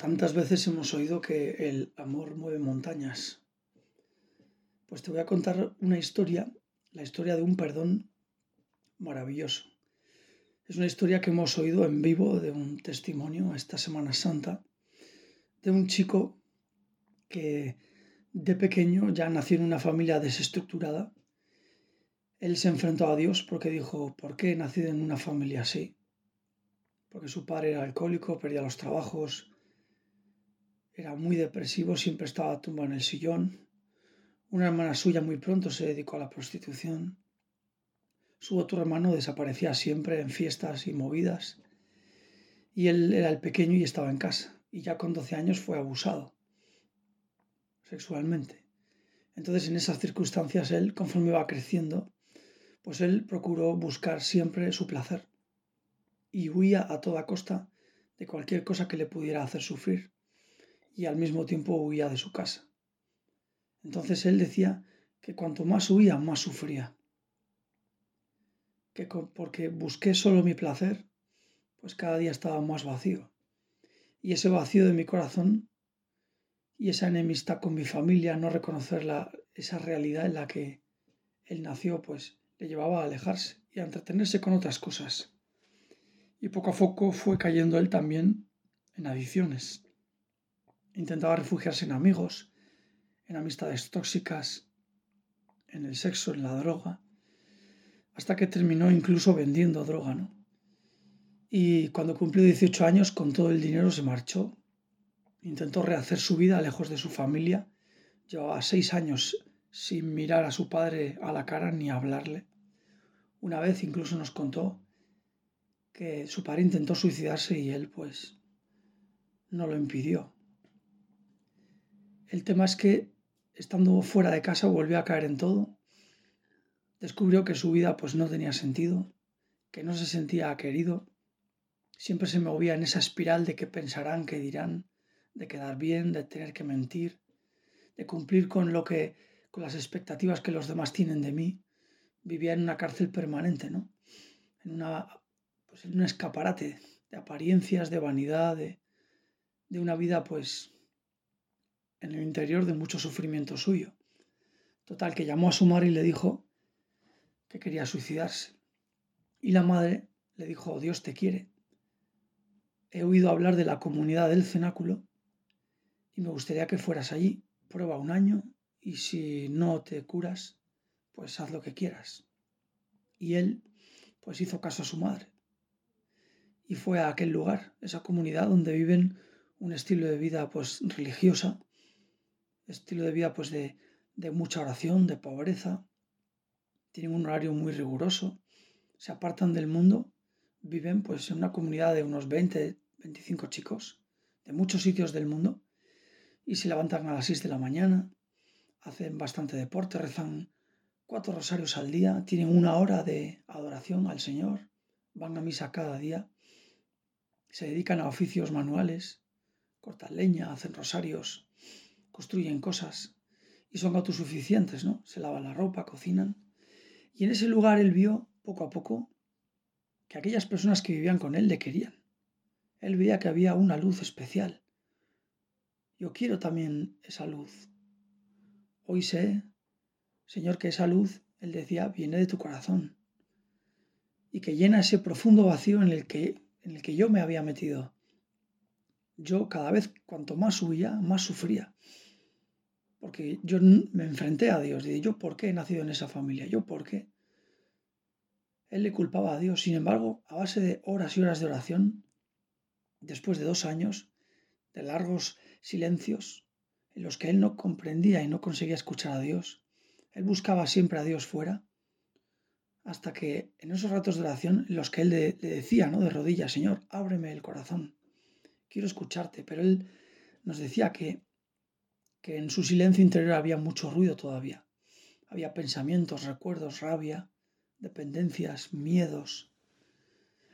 Tantas veces hemos oído que el amor mueve montañas. Pues te voy a contar una historia, la historia de un perdón maravilloso. Es una historia que hemos oído en vivo de un testimonio esta Semana Santa de un chico que de pequeño ya nació en una familia desestructurada. Él se enfrentó a Dios porque dijo, ¿por qué he nacido en una familia así? Porque su padre era alcohólico, perdía los trabajos, era muy depresivo, siempre estaba tumbado en el sillón. Una hermana suya muy pronto se dedicó a la prostitución. Su otro hermano desaparecía siempre en fiestas y movidas. Y él era el pequeño y estaba en casa. Y ya con 12 años fue abusado sexualmente. Entonces en esas circunstancias él, conforme iba creciendo, pues él procuró buscar siempre su placer y huía a toda costa de cualquier cosa que le pudiera hacer sufrir y al mismo tiempo huía de su casa. Entonces él decía que cuanto más huía, más sufría. Que porque busqué solo mi placer, pues cada día estaba más vacío. Y ese vacío de mi corazón y esa enemistad con mi familia, no reconocer la, esa realidad en la que él nació, pues le llevaba a alejarse y a entretenerse con otras cosas. Y poco a poco fue cayendo él también en adicciones. Intentaba refugiarse en amigos, en amistades tóxicas, en el sexo, en la droga, hasta que terminó incluso vendiendo droga, ¿no? Y cuando cumplió 18 años, con todo el dinero se marchó. Intentó rehacer su vida lejos de su familia. Llevaba seis años sin mirar a su padre a la cara ni hablarle. Una vez incluso nos contó que su padre intentó suicidarse y él pues no lo impidió. El tema es que, estando fuera de casa, volvió a caer en todo. Descubrió que su vida pues no tenía sentido, que no se sentía querido. Siempre se movía en esa espiral de qué pensarán, qué dirán, de quedar bien, de tener que mentir, de cumplir con lo que con las expectativas que los demás tienen de mí. Vivía en una cárcel permanente, ¿no? En una pues en un escaparate de apariencias, de vanidad, de, de una vida pues en el interior de mucho sufrimiento suyo. Total, que llamó a su madre y le dijo que quería suicidarse. Y la madre le dijo, oh, Dios te quiere. He oído hablar de la comunidad del cenáculo y me gustaría que fueras allí. Prueba un año y si no te curas, pues haz lo que quieras. Y él, pues hizo caso a su madre. Y fue a aquel lugar, esa comunidad donde viven un estilo de vida pues religiosa, estilo de vida pues de, de mucha oración, de pobreza, tienen un horario muy riguroso, se apartan del mundo, viven pues en una comunidad de unos 20, 25 chicos de muchos sitios del mundo y se levantan a las 6 de la mañana, hacen bastante deporte, rezan cuatro rosarios al día, tienen una hora de adoración al Señor, van a misa cada día, se dedican a oficios manuales, cortan leña, hacen rosarios, construyen cosas y son autosuficientes, ¿no? Se lavan la ropa, cocinan. Y en ese lugar él vio poco a poco que aquellas personas que vivían con él le querían. Él veía que había una luz especial. Yo quiero también esa luz. Hoy sé, Señor, que esa luz, él decía, viene de tu corazón y que llena ese profundo vacío en el que, en el que yo me había metido. Yo cada vez, cuanto más huía, más sufría porque yo me enfrenté a Dios. Y yo, ¿por qué he nacido en esa familia? ¿Yo por qué? Él le culpaba a Dios. Sin embargo, a base de horas y horas de oración, después de dos años de largos silencios en los que él no comprendía y no conseguía escuchar a Dios, él buscaba siempre a Dios fuera, hasta que en esos ratos de oración en los que él le, decía, ¿no? De rodillas, Señor, ábreme el corazón, quiero escucharte, pero él nos decía que que en su silencio interior había mucho ruido todavía. Había pensamientos, recuerdos, rabia, dependencias, miedos.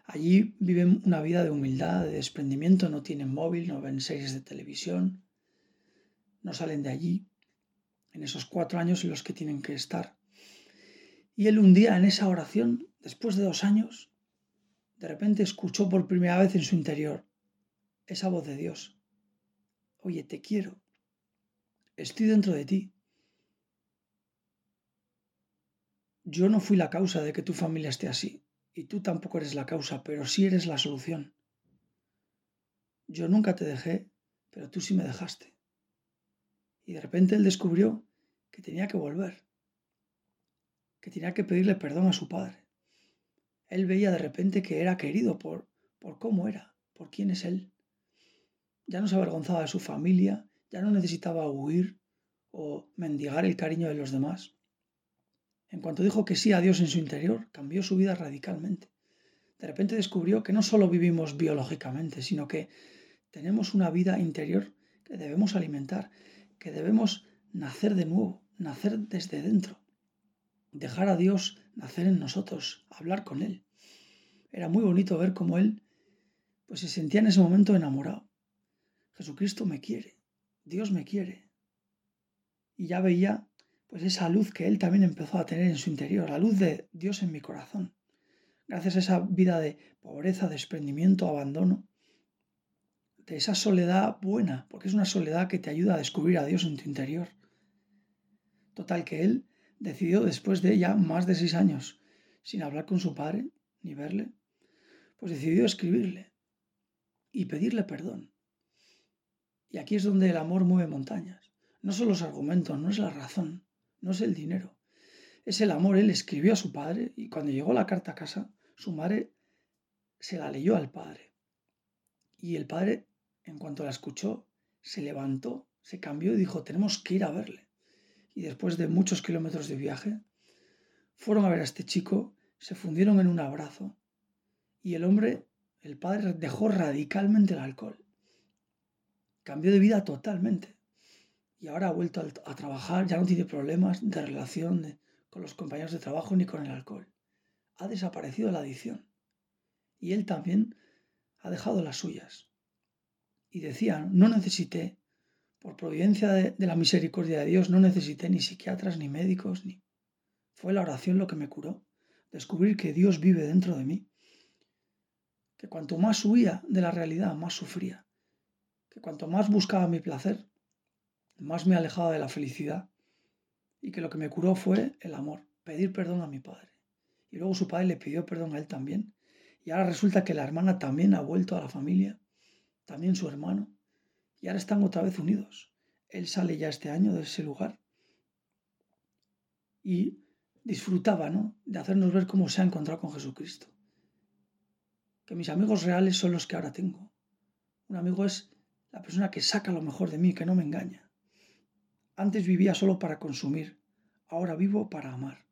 Allí viven una vida de humildad, de desprendimiento, no tienen móvil, no ven series de televisión, no salen de allí, en esos cuatro años en los que tienen que estar. Y él un día en esa oración, después de dos años, de repente escuchó por primera vez en su interior esa voz de Dios oye, te quiero, estoy dentro de ti. Yo no fui la causa de que tu familia esté así, y tú tampoco eres la causa, pero sí eres la solución. Yo nunca te dejé, pero tú sí me dejaste. Y de repente él descubrió que tenía que volver, que tenía que pedirle perdón a su padre. Él veía de repente que era querido por, por cómo era, por quién es él. Ya no se avergonzaba de su familia, ya no necesitaba huir o mendigar el cariño de los demás. En cuanto dijo que sí a Dios en su interior, cambió su vida radicalmente. De repente descubrió que no solo vivimos biológicamente, sino que tenemos una vida interior que debemos alimentar, que debemos nacer de nuevo, nacer desde dentro, dejar a Dios nacer en nosotros, hablar con Él. Era muy bonito ver cómo Él pues se sentía en ese momento enamorado. Jesucristo me quiere, Dios me quiere. Y ya veía pues esa luz que Él también empezó a tener en su interior, la luz de Dios en mi corazón. Gracias a esa vida de pobreza, desprendimiento, abandono, de esa soledad buena, porque es una soledad que te ayuda a descubrir a Dios en tu interior. Total que él decidió después de ya más de seis años sin hablar con su padre ni verle, pues decidió escribirle y pedirle perdón. Y aquí es donde el amor mueve montañas. No son los argumentos, no es la razón, no es el dinero. Es el amor. Él escribió a su padre y cuando llegó la carta a casa, su madre se la leyó al padre. Y el padre en cuanto la escuchó, se levantó, se cambió y dijo, tenemos que ir a verle. Y después de muchos kilómetros de viaje, fueron a ver a este chico, se fundieron en un abrazo y el hombre, el padre, dejó radicalmente el alcohol. Cambió de vida totalmente. Y ahora ha vuelto a, trabajar, ya no tiene problemas de relación con los compañeros de trabajo ni con el alcohol. Ha desaparecido la adicción. Y él también ha dejado las suyas y decía, no necesité, por providencia de, la misericordia de Dios, no necesité ni psiquiatras, ni médicos, ni... Fue la oración lo que me curó, descubrir que Dios vive dentro de mí, que cuanto más huía de la realidad, más sufría, que cuanto más buscaba mi placer, más me alejaba de la felicidad, y que lo que me curó fue el amor, pedir perdón a mi padre. Y luego su padre le pidió perdón a él también, y ahora resulta que la hermana también ha vuelto a la familia también su hermano, y ahora están otra vez unidos. Él sale ya este año de ese lugar y disfrutaba ¿no? de hacernos ver cómo se ha encontrado con Jesucristo. Que mis amigos reales son los que ahora tengo. Un amigo es la persona que saca lo mejor de mí, que no me engaña. Antes vivía solo para consumir, ahora vivo para amar.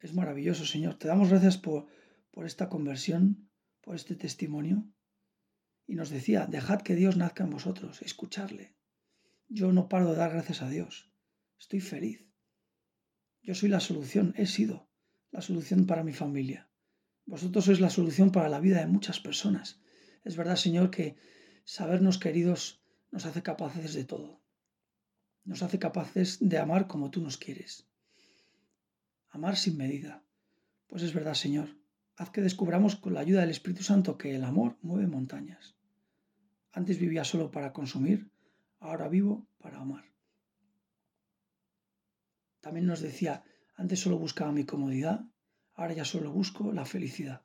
Es maravilloso, Señor. Te damos gracias por, por esta conversión, por este testimonio y nos decía, dejad que Dios nazca en vosotros, escucharle. Yo no paro de dar gracias a Dios. Estoy feliz. Yo soy la solución, he sido la solución para mi familia. Vosotros sois la solución para la vida de muchas personas. Es verdad, Señor, que sabernos queridos nos hace capaces de todo. Nos hace capaces de amar como tú nos quieres. Amar sin medida. Pues es verdad, Señor. Haz que descubramos con la ayuda del Espíritu Santo que el amor mueve montañas. Antes vivía solo para consumir, ahora vivo para amar. También nos decía, antes solo buscaba mi comodidad, ahora ya solo busco la felicidad.